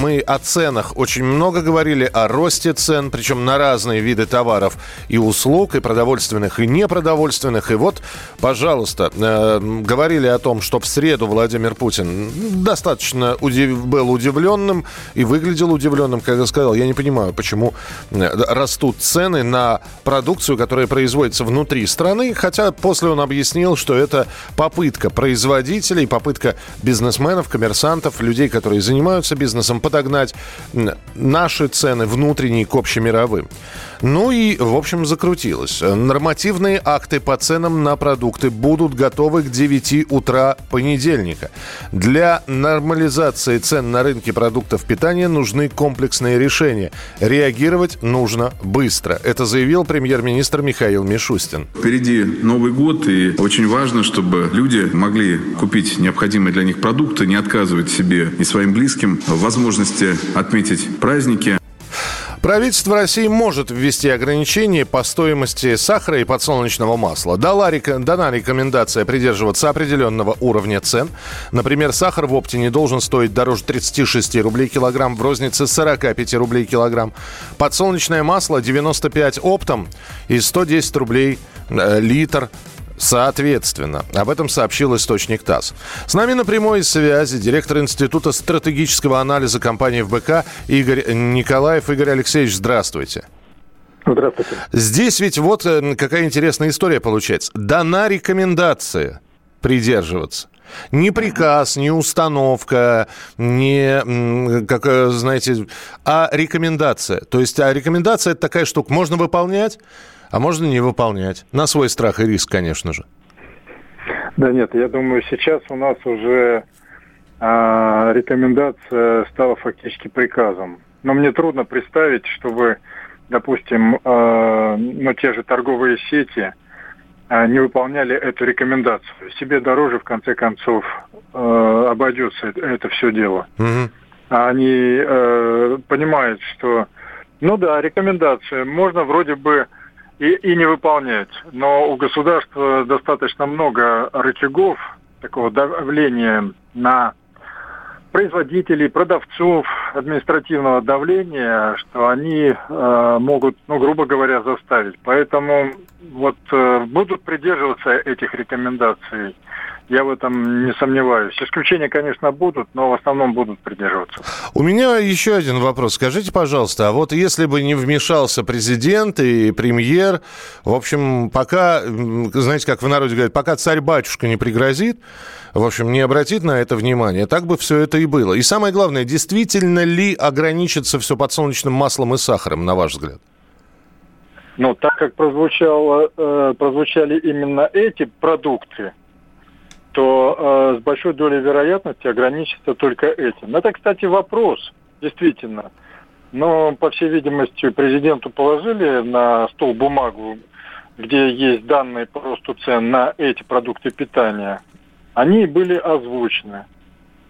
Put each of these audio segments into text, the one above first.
Мы о ценах очень много говорили, о росте цен, причем на разные виды товаров и услуг, и продовольственных, и непродовольственных. И вот, пожалуйста, э, говорили о том, что в среду Владимир Путин достаточно удив... был удивленным и выглядел удивленным, когда сказал, я не понимаю, почему э, растут цены на продукцию, которая производится внутри страны, хотя после он объяснил, что это попытка производителей, попытка бизнесменов, коммерсантов, людей, которые занимаются бизнесом, подогнать наши цены внутренние к общемировым. Ну и, в общем, закрутилось. Нормативные акты по ценам на продукты будут готовы к 9 утра понедельника. Для нормализации цен на рынке продуктов питания нужны комплексные решения. Реагировать нужно быстро. Это заявил премьер-министр Михаил Мишустин. Впереди Новый год, и очень важно, чтобы люди могли купить необходимые для них продукты, не отказывать себе и своим близким в возможности отметить праздники. Правительство России может ввести ограничения по стоимости сахара и подсолнечного масла. Дала, дана рекомендация придерживаться определенного уровня цен. Например, сахар в опте не должен стоить дороже 36 рублей килограмм, в рознице 45 рублей килограмм. Подсолнечное масло 95 оптом и 110 рублей э, литр Соответственно, об этом сообщил источник ТАСС. С нами на прямой связи директор Института стратегического анализа компании ФБК Игорь Николаев. Игорь Алексеевич, здравствуйте. Здравствуйте. Здесь ведь вот э, какая интересная история получается. Дана рекомендация придерживаться. Не приказ, не установка, не, как, э, знаете, а рекомендация. То есть а рекомендация – это такая штука, можно выполнять, а можно не выполнять. На свой страх и риск, конечно же. Да нет, я думаю, сейчас у нас уже а, рекомендация стала фактически приказом. Но мне трудно представить, чтобы, допустим, а, ну, те же торговые сети а, не выполняли эту рекомендацию. Себе дороже, в конце концов, а, обойдется это, это все дело. Угу. Они а, понимают, что, ну да, рекомендация, можно вроде бы и, и не выполнять. Но у государства достаточно много рычагов такого давления на производителей, продавцов, административного давления, что они э, могут, ну, грубо говоря, заставить. Поэтому вот э, будут придерживаться этих рекомендаций я в этом не сомневаюсь. Исключения, конечно, будут, но в основном будут придерживаться. У меня еще один вопрос. Скажите, пожалуйста, а вот если бы не вмешался президент и премьер, в общем, пока, знаете, как в народе говорят, пока царь-батюшка не пригрозит, в общем, не обратит на это внимание, так бы все это и было. И самое главное, действительно ли ограничится все подсолнечным маслом и сахаром, на ваш взгляд? Ну, так как прозвучало, э, прозвучали именно эти продукты, то э, с большой долей вероятности ограничится только этим. Это, кстати, вопрос, действительно. Но, по всей видимости, президенту положили на стол бумагу, где есть данные по росту цен на эти продукты питания. Они были озвучены.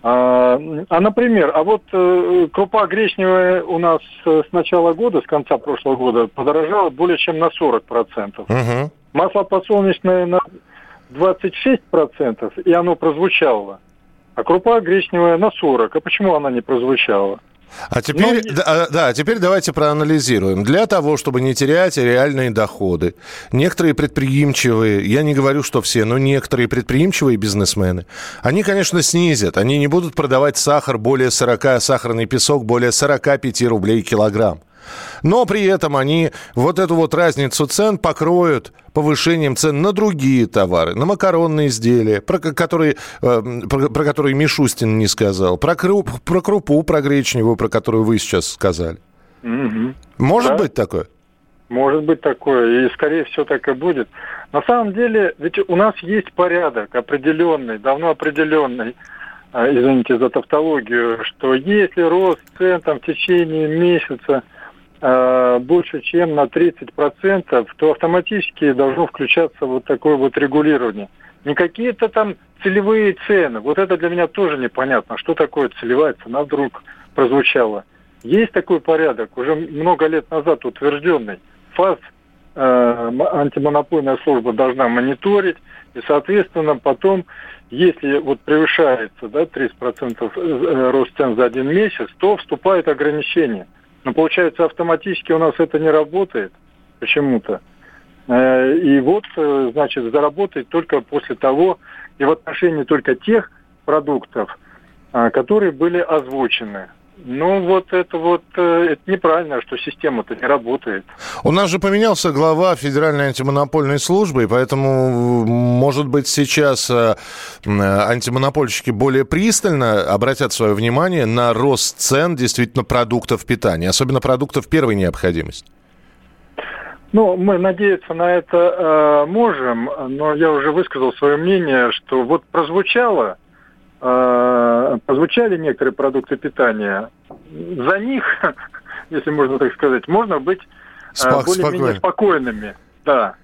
А, а например, а вот э, крупа гречневая у нас с начала года, с конца прошлого года, подорожала более чем на 40%. Угу. Масло подсолнечное на 26%, и оно прозвучало. А крупа гречневая на 40. А почему она не прозвучала? А теперь, ну, да, да, теперь давайте проанализируем. Для того, чтобы не терять реальные доходы, некоторые предприимчивые, я не говорю, что все, но некоторые предприимчивые бизнесмены, они, конечно, снизят. Они не будут продавать сахар более 40, сахарный песок более 45 рублей килограмм. Но при этом они вот эту вот разницу цен покроют повышением цен на другие товары, на макаронные изделия, про которые, э, про, про которые Мишустин не сказал, про, круп, про крупу, про гречневую, про которую вы сейчас сказали. Угу. Может да? быть такое? Может быть такое, и скорее всего так и будет. На самом деле, ведь у нас есть порядок определенный, давно определенный, э, извините за тавтологию, что если рост цен там в течение месяца э, больше, чем на 30%, то автоматически должно включаться вот такое вот регулирование. Не какие-то там целевые цены. Вот это для меня тоже непонятно. Что такое целевая цена вдруг прозвучала? Есть такой порядок, уже много лет назад утвержденный. ФАС, э, антимонопольная служба, должна мониторить, и, соответственно, потом, если вот превышается да, 30% э, рост цен за один месяц, то вступает ограничение. Но получается, автоматически у нас это не работает почему-то. Э, и вот, э, значит, заработать только после того, и в отношении только тех продуктов, которые были озвучены. Ну, вот это вот, э, это неправильно, что система-то не работает. У нас же поменялся глава Федеральной антимонопольной службы, и поэтому, может быть, сейчас э, антимонопольщики более пристально обратят свое внимание на рост цен действительно продуктов питания, особенно продуктов первой необходимости. Ну, мы надеяться на это э, можем, но я уже высказал свое мнение, что вот прозвучало э, прозвучали некоторые продукты питания, за них, если можно так сказать, можно быть э, более-менее спокойными. Да.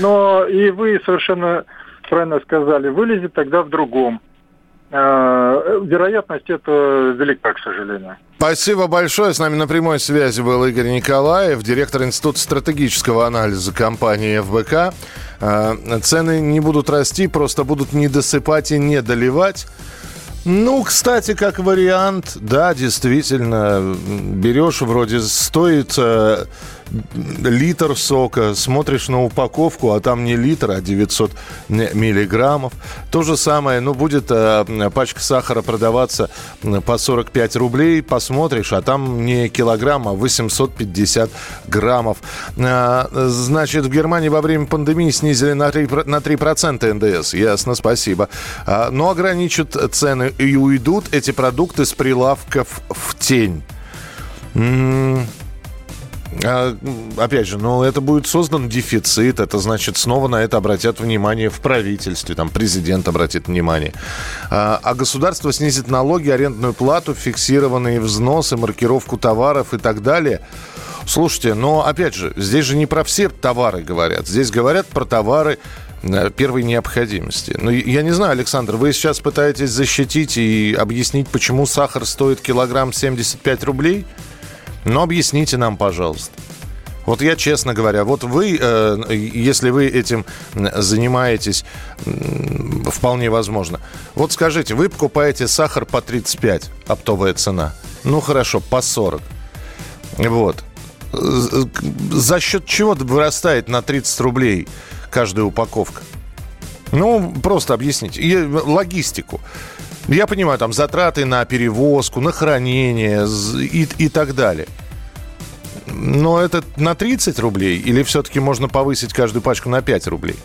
Но и вы совершенно правильно сказали, вылезет тогда в другом. Э, вероятность это велика, к сожалению. Спасибо большое. С нами на прямой связи был Игорь Николаев, директор Института стратегического анализа компании ФБК. Э, цены не будут расти, просто будут не досыпать и не доливать. Ну, кстати, как вариант, да, действительно, берешь, вроде стоит э, литр сока, смотришь на упаковку, а там не литр, а 900 миллиграммов. То же самое, ну, будет э, пачка сахара продаваться по 45 рублей, посмотришь, а там не килограмм, а 850 граммов. Э, значит, в Германии во время пандемии снизили на 3%, на 3% НДС. Ясно, спасибо. Э, но ограничат цены и уйдут эти продукты с прилавков в тень. А, опять же, ну, это будет создан дефицит, это значит, снова на это обратят внимание в правительстве, там, президент обратит внимание. А, а государство снизит налоги, арендную плату, фиксированные взносы, маркировку товаров и так далее. Слушайте, но, опять же, здесь же не про все товары говорят, здесь говорят про товары э, первой необходимости. Ну, я не знаю, Александр, вы сейчас пытаетесь защитить и объяснить, почему сахар стоит килограмм 75 рублей? Но объясните нам, пожалуйста. Вот я, честно говоря, вот вы, э, если вы этим занимаетесь, вполне возможно. Вот скажите, вы покупаете сахар по 35, оптовая цена. Ну хорошо, по 40. Вот. За счет чего вырастает на 30 рублей каждая упаковка? Ну, просто объясните. И логистику. Я понимаю, там затраты на перевозку, на хранение и, и так далее. Но это на 30 рублей или все-таки можно повысить каждую пачку на 5 рублей?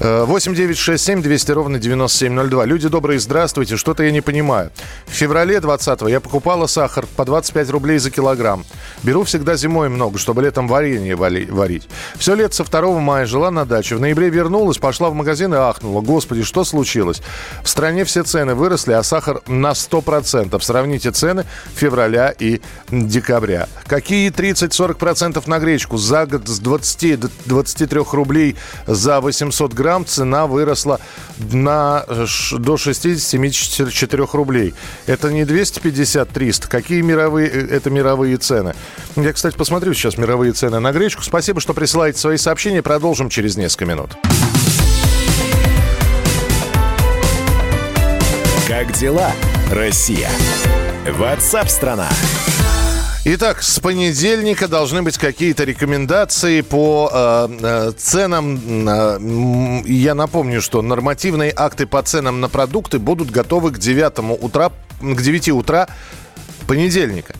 8 9 6 7 200 ровно 9702. Люди добрые, здравствуйте. Что-то я не понимаю. В феврале 20 я покупала сахар по 25 рублей за килограмм. Беру всегда зимой много, чтобы летом варенье варить. Все лето со 2 мая жила на даче. В ноябре вернулась, пошла в магазин и ахнула. Господи, что случилось? В стране все цены выросли, а сахар на 100%. Сравните цены февраля и декабря. Какие 30-40% на гречку? За год с 20 до 23 рублей за 800 грамм грамм цена выросла на, до 60-74 рублей. Это не 250-300. Какие мировые, э, это мировые цены? Я, кстати, посмотрю сейчас мировые цены на гречку. Спасибо, что присылаете свои сообщения. Продолжим через несколько минут. Как дела, Россия? Ватсап-страна! Итак, с понедельника должны быть какие-то рекомендации по э, э, ценам. Э, я напомню, что нормативные акты по ценам на продукты будут готовы к 9 утра, к 9 утра понедельника.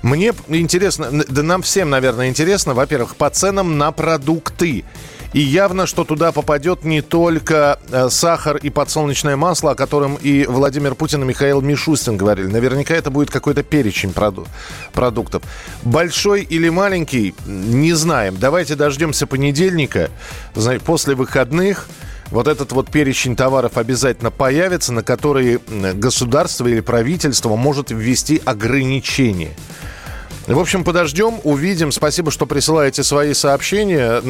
Мне интересно, да нам всем, наверное, интересно, во-первых, по ценам на продукты. И явно, что туда попадет не только э, сахар и подсолнечное масло, о котором и Владимир Путин и Михаил Мишустин говорили. Наверняка это будет какой-то перечень проду- продуктов. Большой или маленький, не знаем. Давайте дождемся понедельника, после выходных. Вот этот вот перечень товаров обязательно появится, на которые государство или правительство может ввести ограничения. В общем, подождем, увидим. Спасибо, что присылаете свои сообщения.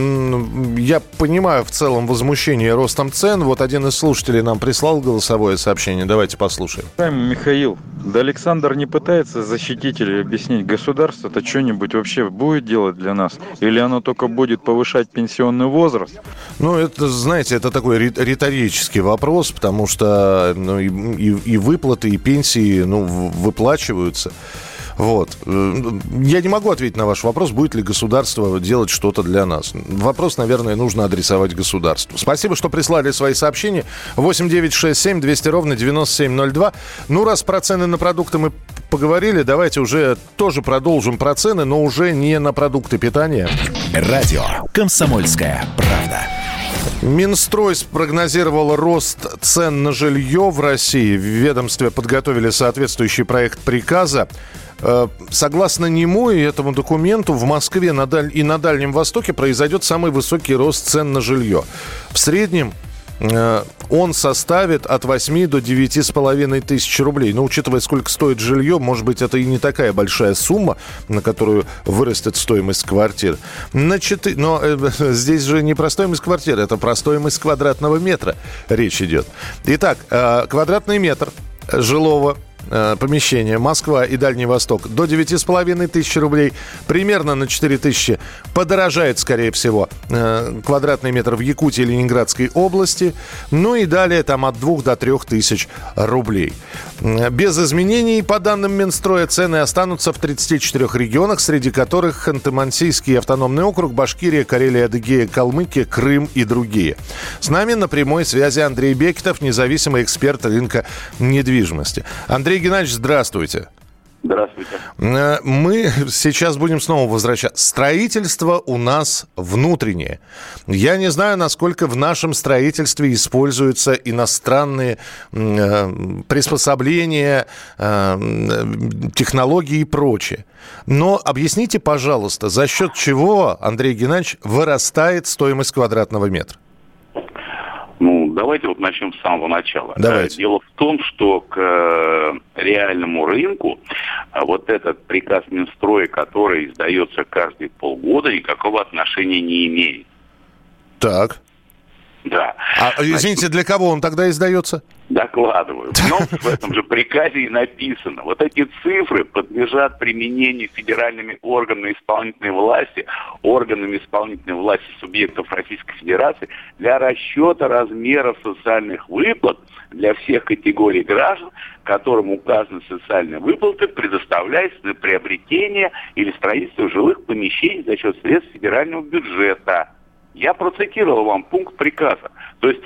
Я понимаю в целом возмущение ростом цен. Вот один из слушателей нам прислал голосовое сообщение. Давайте послушаем. Михаил, да Александр не пытается защитить или объяснить государство-то что-нибудь вообще будет делать для нас? Или оно только будет повышать пенсионный возраст? Ну, это, знаете, это такой риторический вопрос, потому что ну, и, и, и выплаты, и пенсии ну, выплачиваются. Вот. Я не могу ответить на ваш вопрос, будет ли государство делать что-то для нас. Вопрос, наверное, нужно адресовать государству. Спасибо, что прислали свои сообщения. 8 9 6 7 200 ровно 9702. Ну, раз про цены на продукты мы поговорили, давайте уже тоже продолжим про цены, но уже не на продукты питания. Радио «Комсомольская правда». Минстрой спрогнозировал рост цен на жилье в России. В ведомстве подготовили соответствующий проект приказа. Э, согласно нему и этому документу, в Москве и на Дальнем Востоке произойдет самый высокий рост цен на жилье. В среднем он составит от 8 до 9 с половиной тысяч рублей. Но учитывая, сколько стоит жилье, может быть, это и не такая большая сумма, на которую вырастет стоимость квартир. На 4... Но э, здесь же не про стоимость квартиры, это про стоимость квадратного метра речь идет. Итак, э, квадратный метр жилого э, помещения Москва и Дальний Восток до 9,5 тысяч рублей. Примерно на 4 тысячи подорожает, скорее всего, э, квадратный метр в Якутии и Ленинградской области. Ну и далее там от 2 до 3 тысяч рублей. Без изменений, по данным Минстроя, цены останутся в 34 регионах, среди которых Ханты-Мансийский автономный округ, Башкирия, Карелия, Адыгея, Калмыкия, Крым и другие. С нами на прямой связи Андрей Бекетов, независимый эксперт рынка недвижимости. Андрей Андрей Геннадьевич, здравствуйте. Здравствуйте. Э, мы сейчас будем снова возвращаться. Строительство у нас внутреннее. Я не знаю, насколько в нашем строительстве используются иностранные э, приспособления, э, технологии и прочее. Но объясните, пожалуйста, за счет чего, Андрей Геннадьевич, вырастает стоимость квадратного метра? Давайте вот начнем с самого начала. Давайте. Дело в том, что к э, реальному рынку э, вот этот приказ Минстроя, который издается каждые полгода, никакого отношения не имеет. Так. Да. А, извините, для кого он тогда издается? Докладываю. Но в этом же приказе и написано. Вот эти цифры подлежат применению федеральными органами исполнительной власти, органами исполнительной власти субъектов Российской Федерации для расчета размеров социальных выплат для всех категорий граждан, которым указаны социальные выплаты, предоставляются на приобретение или строительство жилых помещений за счет средств федерального бюджета. Я процитировал вам пункт приказа. То есть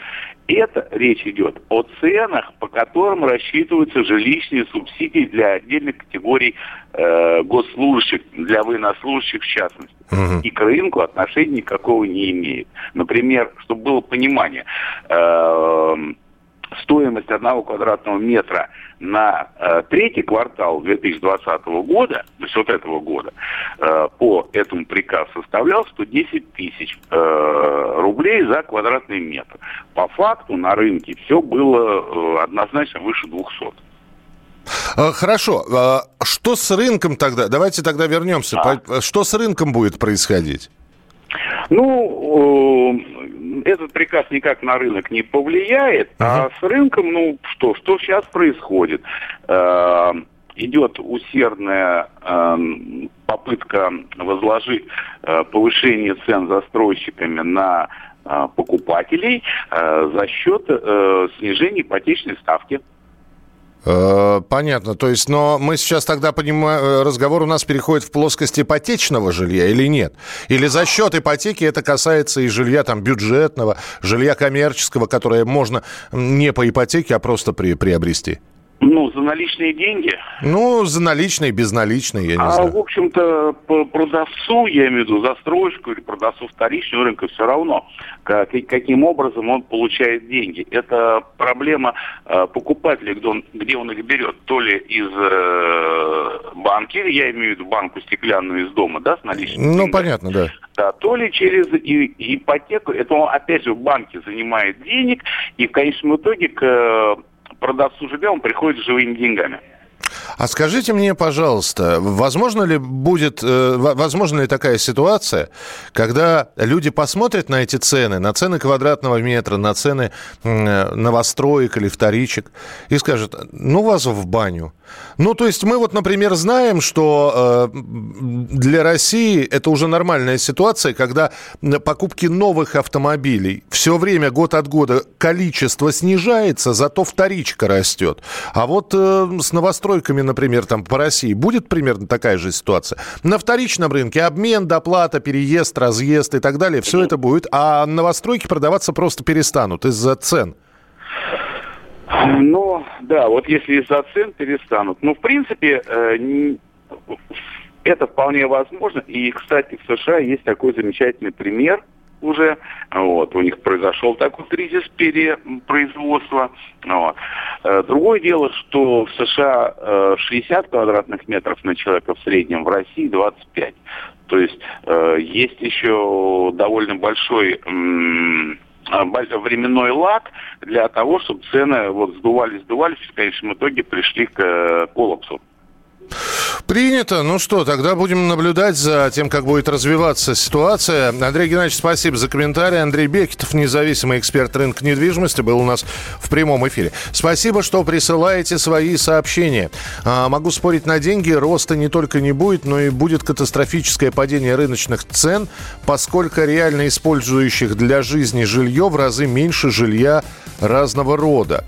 это речь идет о ценах, по которым рассчитываются жилищные субсидии для отдельных категорий э, госслужащих, для военнослужащих в частности. Угу. И к рынку отношения никакого не имеет. Например, чтобы было понимание, э, стоимость одного квадратного метра на э, третий квартал 2020 года, то есть вот этого года, э, по этому приказу составлял 110 тысяч э, рублей за квадратный метр. По факту на рынке все было э, однозначно выше 200. Э, хорошо. А что с рынком тогда? Давайте тогда вернемся. А? Что с рынком будет происходить? Ну, э, этот приказ никак на рынок не повлияет, ага. а с рынком, ну что, что сейчас происходит? Э, идет усердная э, попытка возложить э, повышение цен застройщиками на э, покупателей э, за счет э, снижения ипотечной ставки. Э, понятно. То есть, но мы сейчас тогда понимаем, э, разговор у нас переходит в плоскость ипотечного жилья или нет? Или за счет ипотеки это касается и жилья там бюджетного, жилья коммерческого, которое можно не по ипотеке, а просто при, приобрести? Ну, за наличные деньги. Ну, за наличные, безналичные, я не а, знаю. А, в общем-то, по продавцу, я имею в виду застройщику или продавцу вторичного рынка, все равно, как, каким образом он получает деньги. Это проблема э, покупателя, где он, где он их берет. То ли из э, банки, я имею в виду банку стеклянную из дома, да, с наличными Ну, деньгами. понятно, да. Да, то ли через ипотеку, это он опять же в банке занимает денег, и в конечном итоге к продавцу жилья он приходит с живыми деньгами. А скажите мне, пожалуйста, возможно ли будет, э, возможно ли такая ситуация, когда люди посмотрят на эти цены, на цены квадратного метра, на цены новостроек или вторичек и скажут, ну вас в баню. Ну, то есть мы вот, например, знаем, что э, для России это уже нормальная ситуация, когда покупки новых автомобилей все время, год от года, количество снижается, зато вторичка растет. А вот э, с новостройками, например, там по России будет примерно такая же ситуация. На вторичном рынке обмен, доплата, переезд, разъезд и так далее, все это будет, а новостройки продаваться просто перестанут из-за цен. Ну, да, вот если из-за цен перестанут. Ну, в принципе, э, это вполне возможно. И, кстати, в США есть такой замечательный пример уже. Вот, у них произошел такой кризис перепроизводства. Вот. Э, другое дело, что в США 60 э, квадратных метров на человека в среднем, в России 25. То есть есть еще довольно большой временной лаг для того, чтобы цены вот сдувались, сдувались, и в конечном итоге пришли к э, коллапсу. Принято. Ну что, тогда будем наблюдать за тем, как будет развиваться ситуация. Андрей Геннадьевич, спасибо за комментарий. Андрей Бекетов, независимый эксперт рынка недвижимости, был у нас в прямом эфире. Спасибо, что присылаете свои сообщения. А, могу спорить на деньги, роста не только не будет, но и будет катастрофическое падение рыночных цен, поскольку реально использующих для жизни жилье в разы меньше жилья разного рода.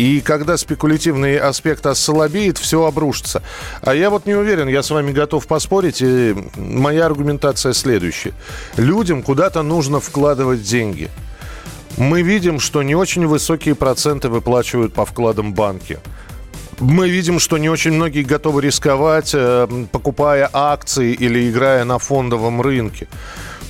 И когда спекулятивный аспект ослабеет, все обрушится. А я вот не уверен, я с вами готов поспорить. И моя аргументация следующая. Людям куда-то нужно вкладывать деньги. Мы видим, что не очень высокие проценты выплачивают по вкладам банки. Мы видим, что не очень многие готовы рисковать, э, покупая акции или играя на фондовом рынке.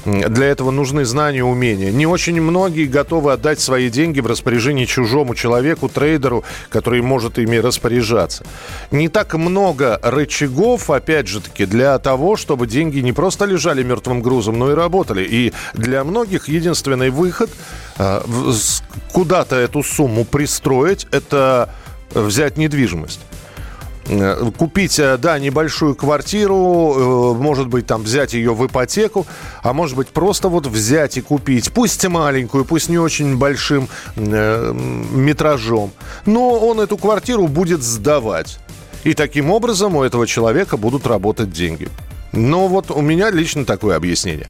Для этого нужны знания, умения. Не очень многие готовы отдать свои деньги в распоряжение чужому человеку, трейдеру, который может ими распоряжаться. Не так много рычагов, опять же таки, для того, чтобы деньги не просто лежали мертвым грузом, но и работали. И для многих единственный выход э, куда-то эту сумму пристроить, это взять недвижимость. Э, купить, э, да, небольшую квартиру, э, может быть, там взять ее в ипотеку, а может быть, просто вот взять и купить, пусть маленькую, пусть не очень большим метражом, но он эту квартиру будет сдавать. И таким образом у этого человека будут работать деньги. Но вот у меня лично такое объяснение.